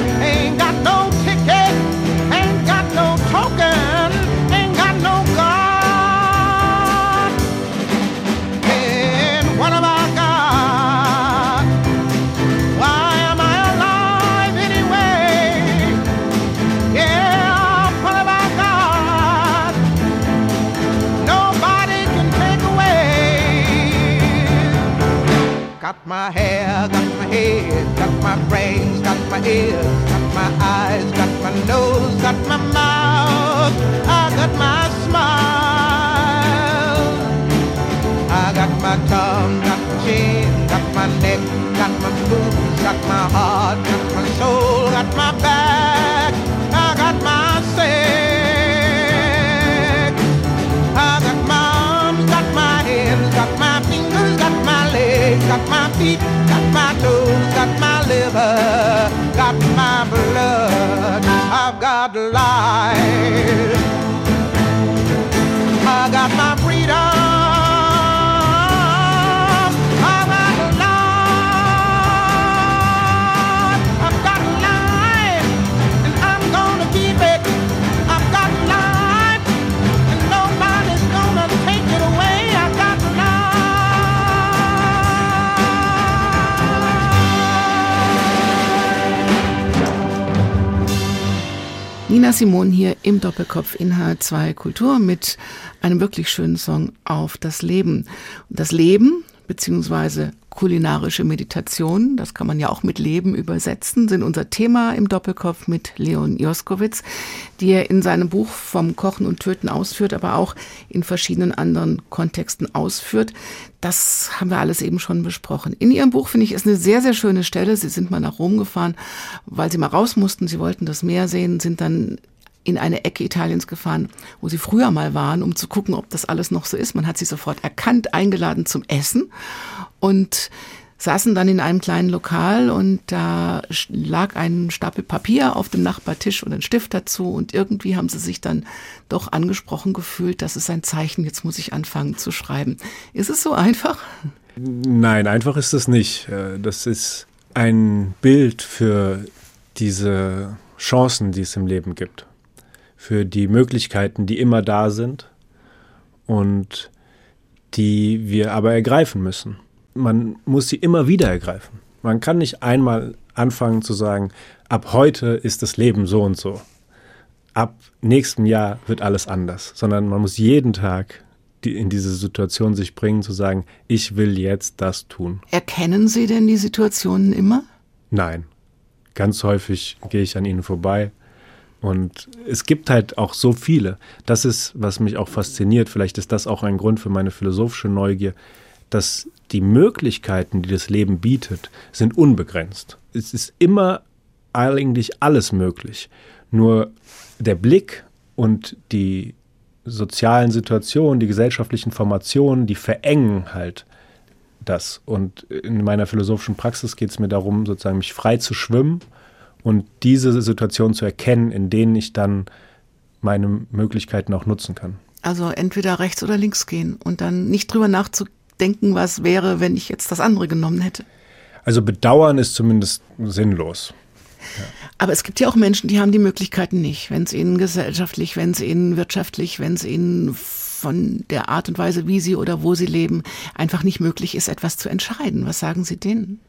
ears, got my eyes, got my nose, got my mouth, I got my smile. I got my tongue, got my chin, got my neck, got my boobs, got my heart, got my soul, got my back, I got my sex. I got my arms, got my hands, got my fingers, got my legs, got my feet, got my toes, I got my freedom. Nina Simone hier im Doppelkopf in H2 Kultur mit einem wirklich schönen Song auf das Leben. Und das Leben beziehungsweise kulinarische Meditation, das kann man ja auch mit Leben übersetzen, sind unser Thema im Doppelkopf mit Leon Joskowitz, die er in seinem Buch vom Kochen und Töten ausführt, aber auch in verschiedenen anderen Kontexten ausführt. Das haben wir alles eben schon besprochen. In Ihrem Buch finde ich ist eine sehr, sehr schöne Stelle. Sie sind mal nach Rom gefahren, weil Sie mal raus mussten. Sie wollten das Meer sehen, sind dann in eine Ecke Italiens gefahren, wo sie früher mal waren, um zu gucken, ob das alles noch so ist. Man hat sie sofort erkannt, eingeladen zum Essen und saßen dann in einem kleinen Lokal und da lag ein Stapel Papier auf dem Nachbartisch und ein Stift dazu und irgendwie haben sie sich dann doch angesprochen gefühlt, das ist ein Zeichen, jetzt muss ich anfangen zu schreiben. Ist es so einfach? Nein, einfach ist es nicht. Äh, Das ist ein Bild für diese Chancen, die es im Leben gibt. Für die Möglichkeiten, die immer da sind und die wir aber ergreifen müssen. Man muss sie immer wieder ergreifen. Man kann nicht einmal anfangen zu sagen, ab heute ist das Leben so und so. Ab nächstem Jahr wird alles anders, sondern man muss jeden Tag die, in diese Situation sich bringen, zu sagen, ich will jetzt das tun. Erkennen Sie denn die Situationen immer? Nein. Ganz häufig gehe ich an ihnen vorbei. Und es gibt halt auch so viele. Das ist, was mich auch fasziniert. Vielleicht ist das auch ein Grund für meine philosophische Neugier, dass die Möglichkeiten, die das Leben bietet, sind unbegrenzt. Es ist immer eigentlich alles möglich. Nur der Blick und die sozialen Situationen, die gesellschaftlichen Formationen, die verengen halt das. Und in meiner philosophischen Praxis geht es mir darum, sozusagen mich frei zu schwimmen und diese Situation zu erkennen, in denen ich dann meine Möglichkeiten auch nutzen kann. Also entweder rechts oder links gehen und dann nicht drüber nachzudenken, was wäre, wenn ich jetzt das andere genommen hätte. Also bedauern ist zumindest sinnlos. Aber es gibt ja auch Menschen, die haben die Möglichkeiten nicht, wenn es ihnen gesellschaftlich, wenn es ihnen wirtschaftlich, wenn es ihnen von der Art und Weise, wie sie oder wo sie leben, einfach nicht möglich ist, etwas zu entscheiden. Was sagen Sie denen?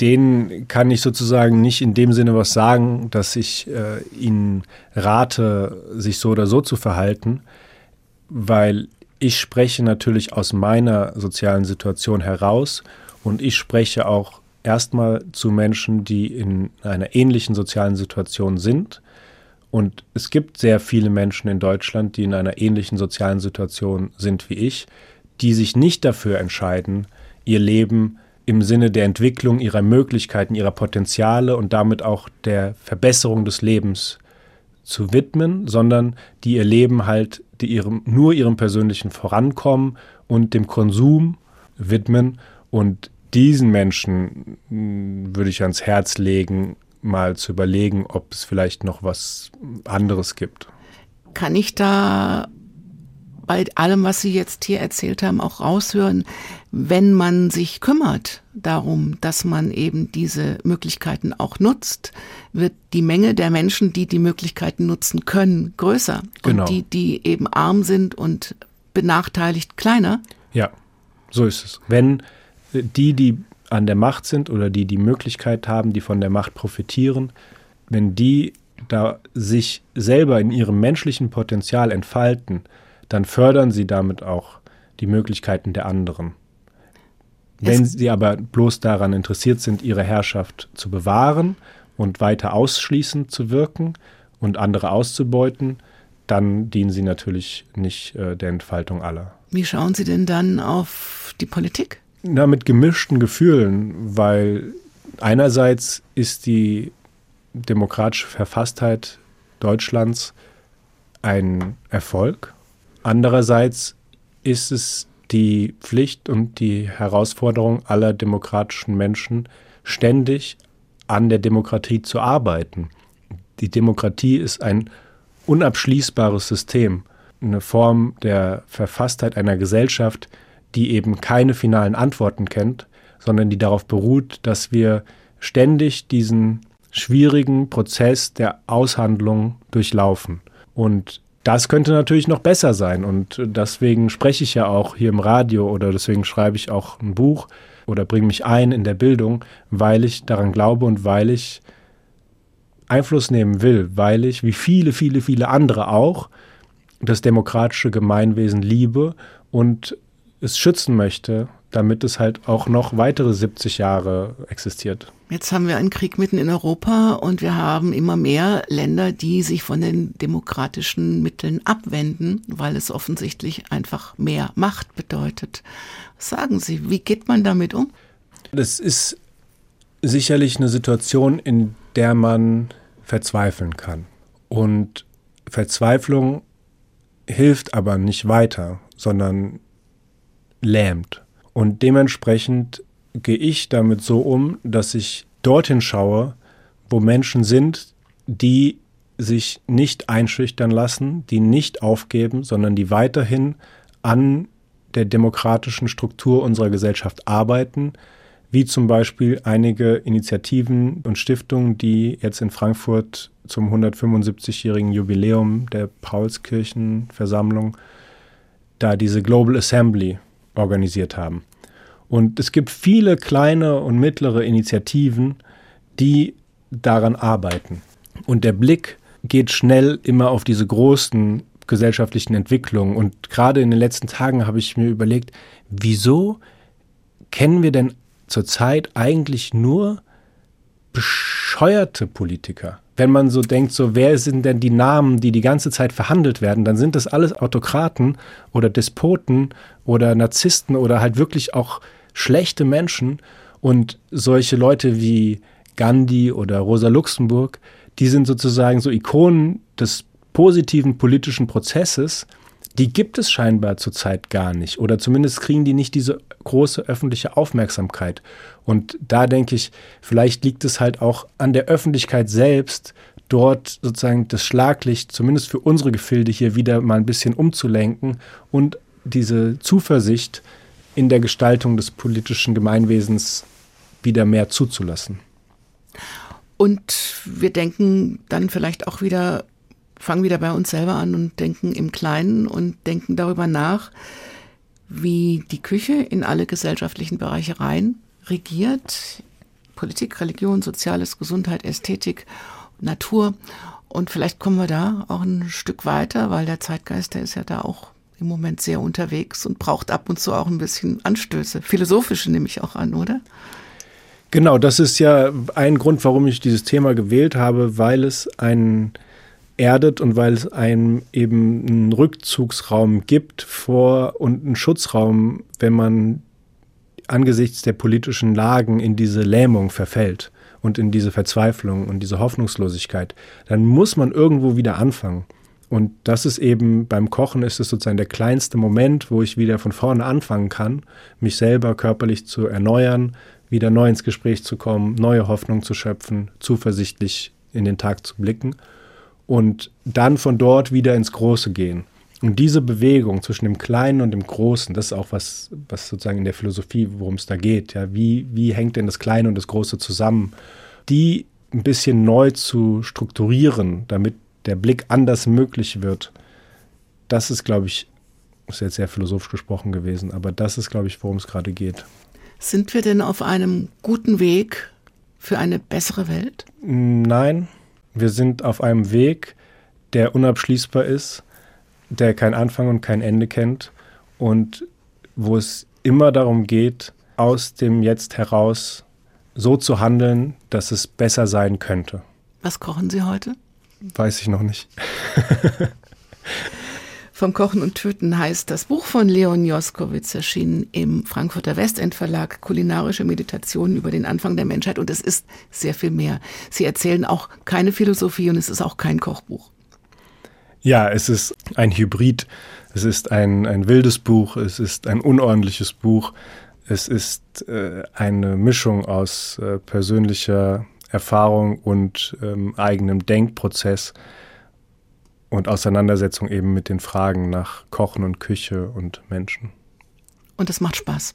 Denen kann ich sozusagen nicht in dem Sinne was sagen, dass ich äh, ihnen rate, sich so oder so zu verhalten, weil ich spreche natürlich aus meiner sozialen Situation heraus und ich spreche auch erstmal zu Menschen, die in einer ähnlichen sozialen Situation sind. Und es gibt sehr viele Menschen in Deutschland, die in einer ähnlichen sozialen Situation sind wie ich, die sich nicht dafür entscheiden, ihr Leben im Sinne der Entwicklung ihrer Möglichkeiten, ihrer Potenziale und damit auch der Verbesserung des Lebens zu widmen, sondern die ihr Leben halt die ihrem, nur ihrem persönlichen Vorankommen und dem Konsum widmen. Und diesen Menschen mh, würde ich ans Herz legen, mal zu überlegen, ob es vielleicht noch was anderes gibt. Kann ich da bei allem, was Sie jetzt hier erzählt haben, auch raushören, wenn man sich kümmert darum, dass man eben diese Möglichkeiten auch nutzt, wird die Menge der Menschen, die die Möglichkeiten nutzen können, größer. Genau. Und die, die eben arm sind und benachteiligt, kleiner. Ja, so ist es. Wenn die, die an der Macht sind oder die die Möglichkeit haben, die von der Macht profitieren, wenn die da sich selber in ihrem menschlichen Potenzial entfalten, dann fördern sie damit auch die Möglichkeiten der anderen. Wenn Es- sie aber bloß daran interessiert sind, ihre Herrschaft zu bewahren und weiter ausschließend zu wirken und andere auszubeuten, dann dienen sie natürlich nicht äh, der Entfaltung aller. Wie schauen Sie denn dann auf die Politik? Na, mit gemischten Gefühlen, weil einerseits ist die demokratische Verfasstheit Deutschlands ein Erfolg. Andererseits ist es die Pflicht und die Herausforderung aller demokratischen Menschen, ständig an der Demokratie zu arbeiten. Die Demokratie ist ein unabschließbares System, eine Form der Verfasstheit einer Gesellschaft, die eben keine finalen Antworten kennt, sondern die darauf beruht, dass wir ständig diesen schwierigen Prozess der Aushandlung durchlaufen. Und das könnte natürlich noch besser sein. Und deswegen spreche ich ja auch hier im Radio oder deswegen schreibe ich auch ein Buch oder bringe mich ein in der Bildung, weil ich daran glaube und weil ich Einfluss nehmen will, weil ich, wie viele, viele, viele andere auch, das demokratische Gemeinwesen liebe und es schützen möchte, damit es halt auch noch weitere 70 Jahre existiert. Jetzt haben wir einen Krieg mitten in Europa und wir haben immer mehr Länder, die sich von den demokratischen Mitteln abwenden, weil es offensichtlich einfach mehr Macht bedeutet. Sagen Sie, wie geht man damit um? Das ist sicherlich eine Situation, in der man verzweifeln kann. Und Verzweiflung hilft aber nicht weiter, sondern lähmt. Und dementsprechend gehe ich damit so um, dass ich dorthin schaue, wo Menschen sind, die sich nicht einschüchtern lassen, die nicht aufgeben, sondern die weiterhin an der demokratischen Struktur unserer Gesellschaft arbeiten, wie zum Beispiel einige Initiativen und Stiftungen, die jetzt in Frankfurt zum 175-jährigen Jubiläum der Paulskirchenversammlung da diese Global Assembly organisiert haben. Und es gibt viele kleine und mittlere Initiativen, die daran arbeiten. Und der Blick geht schnell immer auf diese großen gesellschaftlichen Entwicklungen. Und gerade in den letzten Tagen habe ich mir überlegt, wieso kennen wir denn zurzeit eigentlich nur bescheuerte Politiker? Wenn man so denkt, so wer sind denn die Namen, die die ganze Zeit verhandelt werden, dann sind das alles Autokraten oder Despoten oder Narzissten oder halt wirklich auch schlechte Menschen. Und solche Leute wie Gandhi oder Rosa Luxemburg, die sind sozusagen so Ikonen des positiven politischen Prozesses, die gibt es scheinbar zurzeit gar nicht. Oder zumindest kriegen die nicht diese große öffentliche Aufmerksamkeit. Und da denke ich, vielleicht liegt es halt auch an der Öffentlichkeit selbst, dort sozusagen das Schlaglicht, zumindest für unsere Gefilde hier wieder mal ein bisschen umzulenken und diese Zuversicht in der Gestaltung des politischen Gemeinwesens wieder mehr zuzulassen. Und wir denken dann vielleicht auch wieder, fangen wieder bei uns selber an und denken im Kleinen und denken darüber nach, wie die Küche in alle gesellschaftlichen Bereiche rein regiert. Politik, Religion, Soziales, Gesundheit, Ästhetik, Natur. Und vielleicht kommen wir da auch ein Stück weiter, weil der Zeitgeist, der ist ja da auch im Moment sehr unterwegs und braucht ab und zu auch ein bisschen Anstöße. Philosophische nehme ich auch an, oder? Genau, das ist ja ein Grund, warum ich dieses Thema gewählt habe, weil es einen erdet und weil es einem eben einen Rückzugsraum gibt vor und einen Schutzraum, wenn man angesichts der politischen Lagen in diese Lähmung verfällt und in diese Verzweiflung und diese Hoffnungslosigkeit, dann muss man irgendwo wieder anfangen. Und das ist eben beim Kochen ist es sozusagen der kleinste Moment, wo ich wieder von vorne anfangen kann, mich selber körperlich zu erneuern, wieder neu ins Gespräch zu kommen, neue Hoffnung zu schöpfen, zuversichtlich in den Tag zu blicken und dann von dort wieder ins Große gehen. Und diese Bewegung zwischen dem Kleinen und dem Großen, das ist auch was, was sozusagen in der Philosophie, worum es da geht. Ja, wie, wie hängt denn das Kleine und das Große zusammen? Die ein bisschen neu zu strukturieren, damit der Blick anders möglich wird, das ist, glaube ich, ist jetzt sehr philosophisch gesprochen gewesen, aber das ist, glaube ich, worum es gerade geht. Sind wir denn auf einem guten Weg für eine bessere Welt? Nein, wir sind auf einem Weg, der unabschließbar ist, der kein Anfang und kein Ende kennt und wo es immer darum geht, aus dem Jetzt heraus so zu handeln, dass es besser sein könnte. Was kochen Sie heute? Weiß ich noch nicht. [laughs] Vom Kochen und Töten heißt das Buch von Leon Joskowitz erschienen im Frankfurter Westend Verlag Kulinarische Meditationen über den Anfang der Menschheit und es ist sehr viel mehr. Sie erzählen auch keine Philosophie und es ist auch kein Kochbuch. Ja, es ist ein Hybrid. Es ist ein, ein wildes Buch. Es ist ein unordentliches Buch. Es ist äh, eine Mischung aus äh, persönlicher Erfahrung und ähm, eigenem Denkprozess und Auseinandersetzung eben mit den Fragen nach Kochen und Küche und Menschen. Und es macht Spaß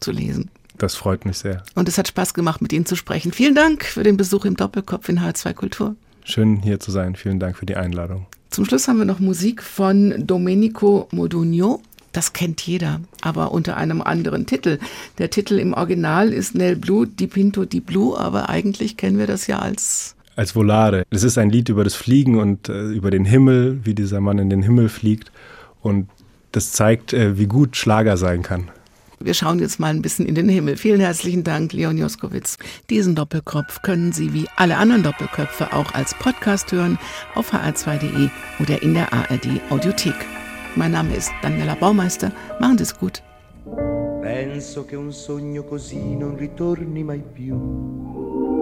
zu lesen. Das freut mich sehr. Und es hat Spaß gemacht, mit Ihnen zu sprechen. Vielen Dank für den Besuch im Doppelkopf in H2 Kultur. Schön hier zu sein. Vielen Dank für die Einladung. Zum Schluss haben wir noch Musik von Domenico Modugno. Das kennt jeder, aber unter einem anderen Titel. Der Titel im Original ist Nel Blu di Pinto di Blu, aber eigentlich kennen wir das ja als als Volare. Es ist ein Lied über das Fliegen und äh, über den Himmel, wie dieser Mann in den Himmel fliegt. Und das zeigt, äh, wie gut Schlager sein kann. Wir schauen jetzt mal ein bisschen in den Himmel. Vielen herzlichen Dank, Leon Joskowitz. Diesen Doppelkopf können Sie wie alle anderen Doppelköpfe auch als Podcast hören auf hr2.de oder in der ARD Audiothek. Mein Name ist Daniela Baumeister. Machen Sie es gut. Penso che un sogno così non ritorni mai più.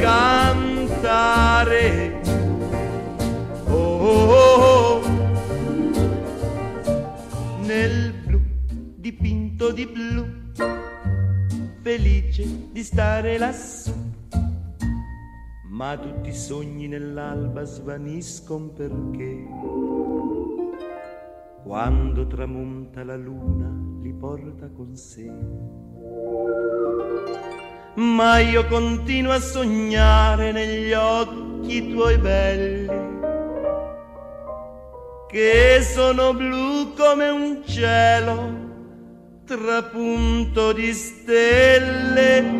Cantare. Oh, oh, oh. nel blu dipinto di blu, felice di stare lassù. Ma tutti i sogni nell'alba svaniscono perché quando tramonta la luna li porta con sé ma io continuo a sognare negli occhi tuoi belli, che sono blu come un cielo trapunto di stelle.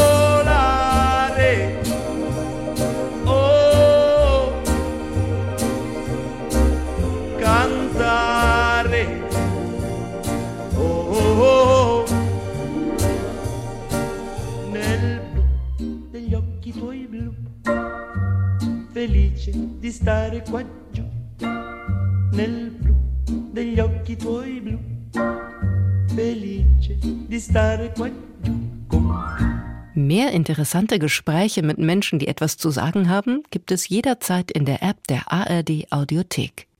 Felice di stare qua giù nel blu degli occhi tuoi blu, felice di stare qua giù con Mehr interessante Gespräche mit Menschen, die etwas zu sagen haben, gibt es jederzeit in der App der ARD Audiothek.